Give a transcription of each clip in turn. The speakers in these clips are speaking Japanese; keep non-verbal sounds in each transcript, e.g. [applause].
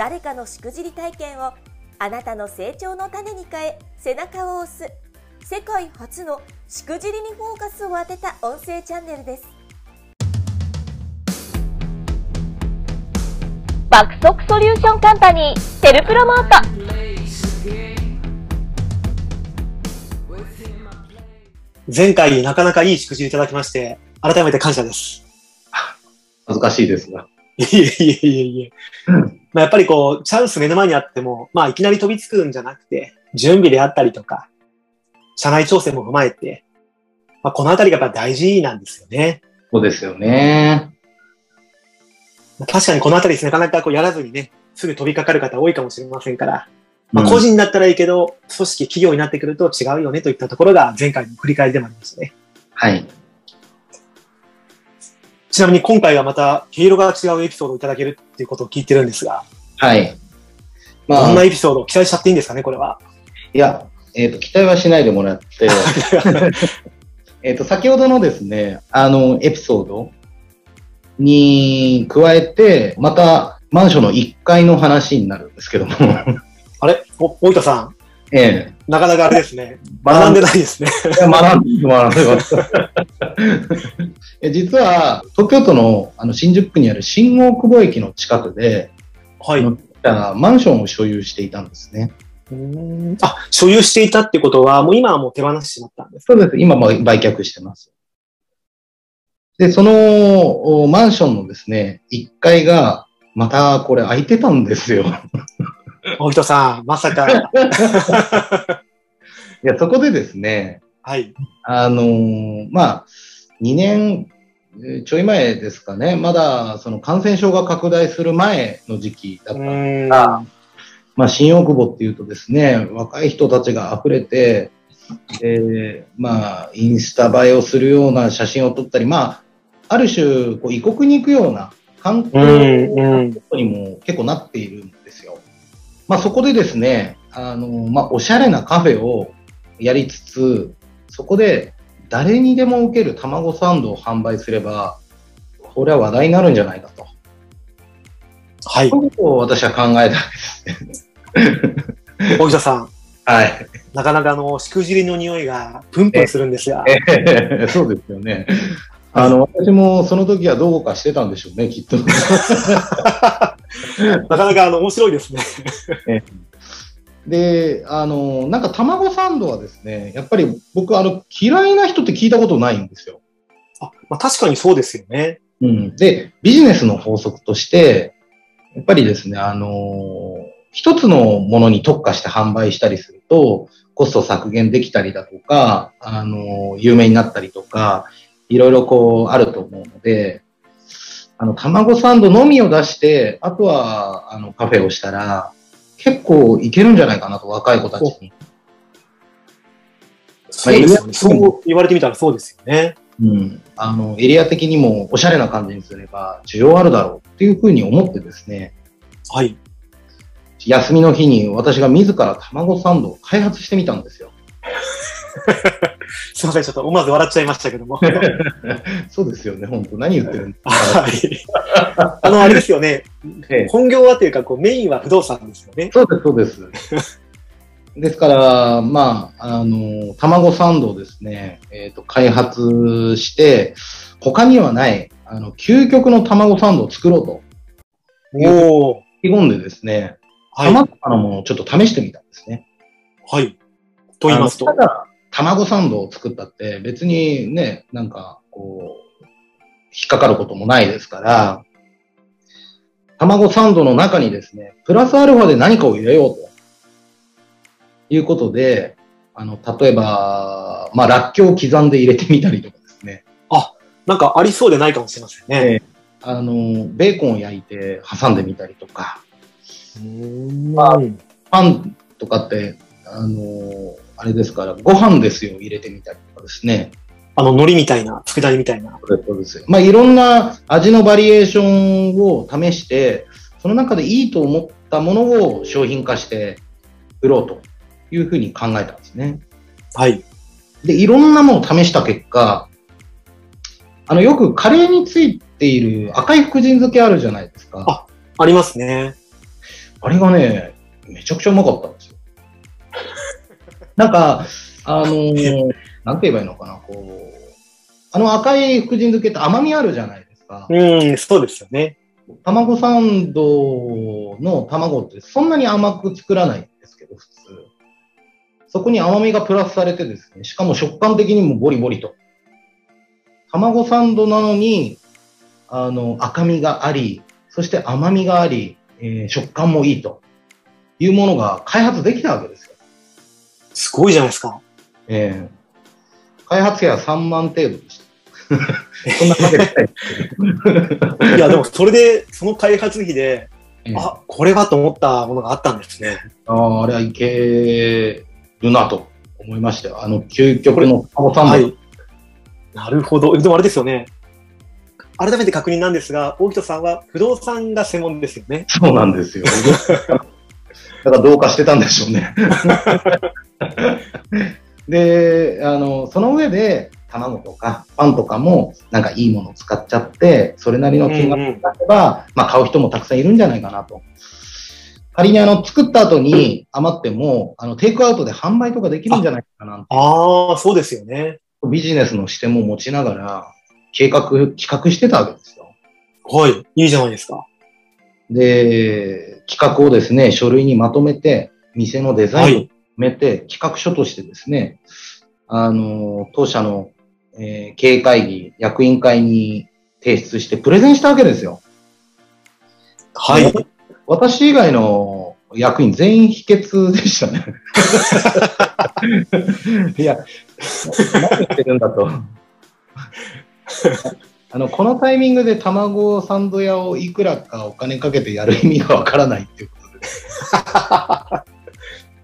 誰かのしくじり体験をあなたの成長の種に変え背中を押す世界初のしくじりにフォーカスを当てた音声チャンネルです爆速ソリューションカンパニーテルプロモート前回なかなかいい祝辞いただきまして、改めて感謝です。[laughs] 恥ずかしいですが。いえいえいえいえ。まあやっぱりこう、チャンス目の前にあっても、まあいきなり飛びつくんじゃなくて、準備であったりとか、社内調整も踏まえて、まあこのあたりがやっぱ大事なんですよね。そうですよね。まあ確かにこのあたりですなかなかこうやらずにね、すぐ飛びかかる方多いかもしれませんから、まあ、うん個人だったらいいけど、組織、企業になってくると違うよねといったところが前回の振り返りでもありましたね。はい。ちなみに今回はまた毛色が違うエピソードをいただけるっていうことを聞いてるんですが、はい。まどんなあ、いエピソードを期待しちゃっていいんですかね、これは。や、えっ、と、期待はしないでもらって、[laughs] えっと、先ほどのですね、あの、エピソードに加えて、また、マンションの1階の話になるんですけども、あれ？お、大分さん、ええなかなかあれですね。[laughs] 学んでないですね。いや学んで、学んでます。[laughs] え実は、東京都のあの新宿区にある新大久保駅の近くで、はい。マンションを所有していたんですね。あ、所有していたってことは、もう今はもう手放してしまったんですか？そうです。今も売却してます。で、そのおマンションのですね、1階が、またこれ空いてたんですよ。大分さん、まさか。いや、そこでですね、はい。あのーまあ、2年ちょい前ですかね、まだその感染症が拡大する前の時期だったーん。が、まあ、新大久保っていうとですね、若い人。たちが溢れて、で、まあ、インスタ映えをするような写真を撮ったり、まあ、ある種、こう異国に行くような観光にも結構なっている。まあ、そこでですね、あの、まあ、おしゃれなカフェをやりつつ、そこで誰にでも受ける卵サンドを販売すれば、これは話題になるんじゃないかと。はい。そういうことを私は考えたんですね。大分さん、はい。なかなかあの、しくじりの匂いがプンプンするんですが。ええそうですよね。あの、私もその時はどうかしてたんでしょうね、きっと。[laughs] なかなかあの、面白いですね。で、あの、なんか卵サンドはですね、やっぱり僕、あの、嫌いな人って聞いたことないんですよ。あ、まあ、確かにそうですよね。うん。で、ビジネスの法則として、やっぱりですね、あの、一つのものに特化して販売したりすると、コスト削減できたりだとか、あの、有名になったりとか、いろいろこう、あると思うので、あの、卵サンドのみを出して、あとは、あの、カフェをしたら、結構いけるんじゃないかなと、若い子たちに。そうですよね。そう言われてみたらそうですよね。うん。あの、エリア的にもおしゃれな感じにすれば、需要あるだろうっていうふうに思ってですね、はい。休みの日に私が自ら卵サンドを開発してみたんですよ。すいません、ちょっと思わず笑っちゃいましたけども。[laughs] そうですよね、本当何言ってるんですか。はい。あの、あれですよね。ええ本業はというか、こう、メインは不動産ですよね。そうです、そうです。ですから、まあ、あの、卵サンドをですね、えっ、と、開発して、他にはない、あの、究極の卵サンドを作ろうと、おお。意気込んでですね、はい。様々なものをちょっと試してみたんですね。はい。と言いますと。ただ、卵サンドを作ったって別にね、なんか、こう、引っかかることもないですから、卵サンドの中にですね、プラスアルファで何かを入れようと。いうことで、あの、例えば、まあ、らっきょうを刻んで入れてみたりとかですね。なんかありそうでないかもしれませんね。あの、ベーコンを焼いて挟んでみたりとか、まあパンとかって、あのーあれですから、ご飯ですよ、入れてみたりとかですね。あの、海苔みたいな、佃煮みたいな。そうですよ。まあ、いろんな味のバリエーションを試して、その中でいいと思ったものを商品化して売ろうというふうに考えたんですね。はい。で、いろんなものを試した結果、あの、よくカレーについている赤い福神漬けあるじゃないですか。あありますね。あれがね、めちゃくちゃうまかったんですよ。なんか、あのーなんて言えばいいのかな、こう、あの赤い福神漬けって甘みあるじゃないですか。うん、そうですよね。卵サンドの卵ってそんなに甘く作らないんですけど、普通。そこに甘みがプラスされてですね、しかも食感的にもボリボリと。卵サンドなのに、あの、赤みがあり、そして甘みがあり、えー食感もいいというものが開発できたわけですよ。すごいじゃないですか。ええ開発費は3万程度でした。[laughs] そんなわけない。[laughs] いや、でもそれで、その開発費で、ええあ、これはと思ったものがあったんですね。ああ、あれはいけるなと思いましたよ。あの、究極の卵サンド。はい。なるほど。でもあれですよね。改めて確認なんですが、大人さんは不動産が専門ですよね。そうなんですよ。だからどうかしてたんでしょうね。[laughs] で、あの、その上で、卵とかパンとかも、なんかいいものを使っちゃって、それなりの金額になれば、まあ買う人もたくさんいるんじゃないかなと。仮にあの、作った後に余っても、あの、テイクアウトで販売とかできるんじゃないかなああ、そうですよね。ビジネスの視点も持ちながら、計画、企画してたわけですよ。はい。いいじゃないですか。で、企画をですね、書類にまとめて、店のデザインをはい。めて、企画書としてですね、あの、当社の、えー経営会議、役員会に提出してプレゼンしたわけですよ。はい。私以外の役員全員秘訣でしたね。[laughs] いや、何言ってるんだと。あの、このタイミングで卵サンド屋をいくらかお金かけてやる意味がわからないっていうことで。あ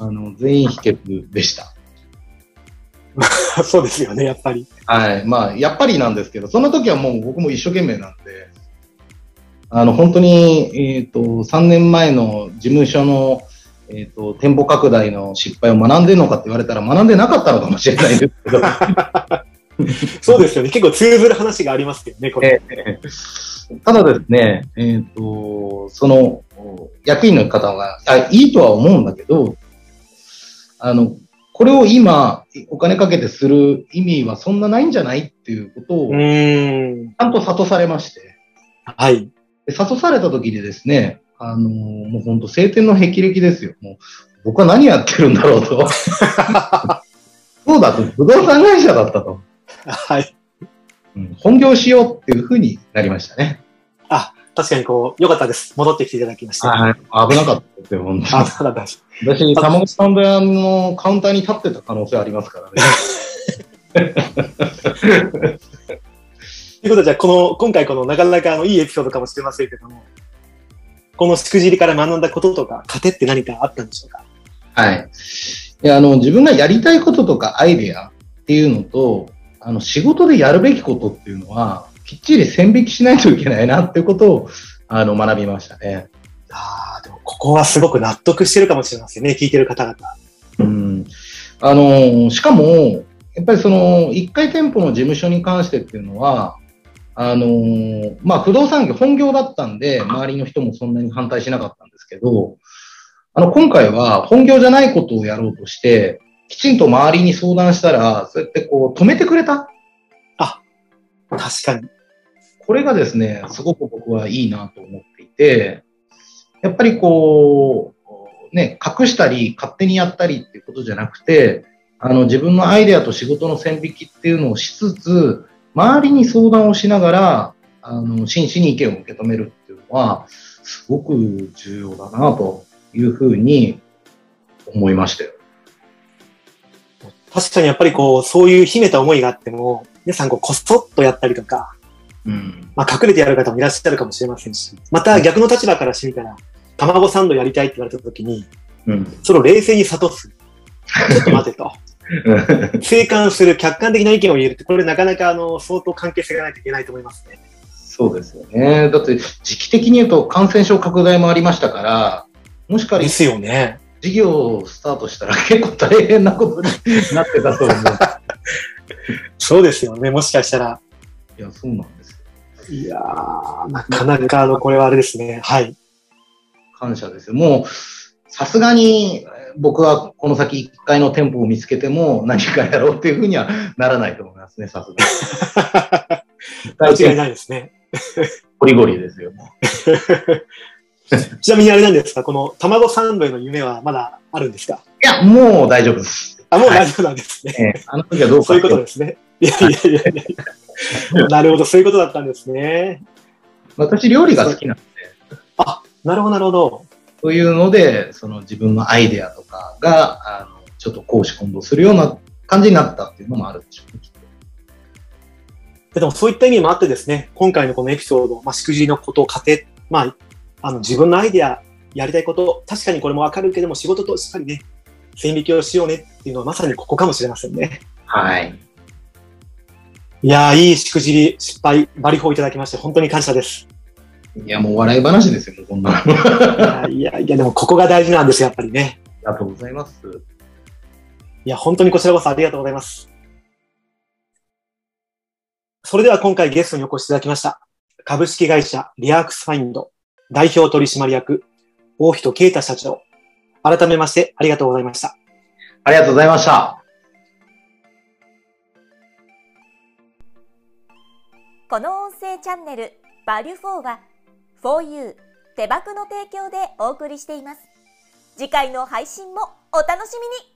の、全員秘訣でした。そうですよね、やっぱり。はい。まあ、やっぱりなんですけど、その時はもう僕も一生懸命なんで、あの、本当に、えっ、と、3年前の事務所の、えっ、と、店舗拡大の失敗を学んでるのかって言われたら学んでなかったのかもしれないんですけど、[laughs] そうですよね。結構通ずる話がありますけどね、これ。ええただですね、えっ、と、その、役員の方が、あ、いいとは思うんだけど、あの、これを今、お金かけてする意味はそんなないんじゃないっていうことを、うち。ゃんと諭されまして、はい。で諭された時でですね、あのーもう本当晴天の霹靂ですよ。もう僕は何やってるんだろうと。[laughs] そうだと、不動産会社だったと。はい。うん本業しようっていうふうになりましたね。確かにこう、良かったです。戻ってきていただきまして。はい。危なかったですよ、本当あ、に。そうだった。私、卵サンド屋のカウンターに立ってた可能性ありますからね。ということで、じゃあ、この、今回このなかなかあのいいエピソードかもしれませんけども、このしくじりから学んだこととか、糧って何かあったんでしょうか？はい。いや、あの、自分がやりたいこととかアイデアっていうのと、あの、仕事でやるべきことっていうのは、きっちり線引きしないといけないなっていうことを、あの、学びましたね。ああ、でもここはすごく納得してるかもしれませんね、聞いてる方々。うん。あの、しかも、やっぱりその、一回店舗の事務所に関してっていうのは、あの、まあ、不動産業、本業だったんで、周りの人もそんなに反対しなかったんですけど、あの、今回は本業じゃないことをやろうとして、きちんと周りに相談したら、そうやってこう、止めてくれた？確かに。これがですね、すごく僕はいいなと思っていて、やっぱりこう、ね、隠したり、勝手にやったりっていうことじゃなくて、あの、自分のアイデアと仕事の線引きっていうのをしつつ、周りに相談をしながら、あの、真摯に意見を受け止めるっていうのは、すごく重要だなというふうに思いましたよ。確かにやっぱりこう、そういう秘めた思いがあっても、皆さんこう、こそっとやったりとか、うん。まあ、隠れてやる方もいらっしゃるかもしれませんし、また逆の立場からしてみたら、卵サンドやりたいって言われた時に、うん。それを冷静に諭す。ちょっと待てと。[laughs] 静観する客観的な意見を言えるって、これなかなかあの、相当関係性がないといけないと思いますね。そうですよね。だって、時期的に言うと感染症拡大もありましたから、もしかりですよね。事業をスタートしたら [laughs] 結構大変なことになってたと思う。[laughs] そうですよね。もしかしたら。いや、そうなんですよ。いやー、なかなかあの、これはあれですね。はい。感謝ですよ。もう、さすがに僕はこの先1階の店舗を見つけても何かやろうっていうふうにはならないと思いますね、さすがに。[laughs] 間違いないですね。ゴリゴリですよ。[laughs] ちなみにあれなんですか？この卵サンドへの夢はまだあるんですか？いや、もう大丈夫です。あ、もう大丈夫なんですね。ええあの時はどうかそういうことですね。いやいやいやいや。[laughs] なるほど、そういうことだったんですね。私、料理が好きなので、なるほど、なるほど。そういうので、その自分のアイデアとかが、あの、ちょっと公私混同するような感じになったっていうのもあるでしょうね。でもそういった意味もあってですね、今回のこのエピソード、まあ、しくじりのことを家庭、まあ、あの自分のアイデア、やりたいこと、確かにこれもわかるけども、仕事としっかりね、線引きをしようねっていうのはまさにここかもしれませんね。はい。いやー、いいしくじり、失敗、バリフォーいただきまして、本当に感謝です。いや、もう笑い話ですよ、こんないやいやでもここが大事なんですよ、やっぱりね。りがとうございます。いや、本当にこちらこそありがとうございます。それでは今回ゲストにお越しいただきました。株式会社リアークスファインド代表取締役、大人啓太社長。改めましてありがとうございました。ありがとうございました。この音声チャンネルバリュフォーは 4U 手箱の提供でお送りしています次回の配信もお楽しみに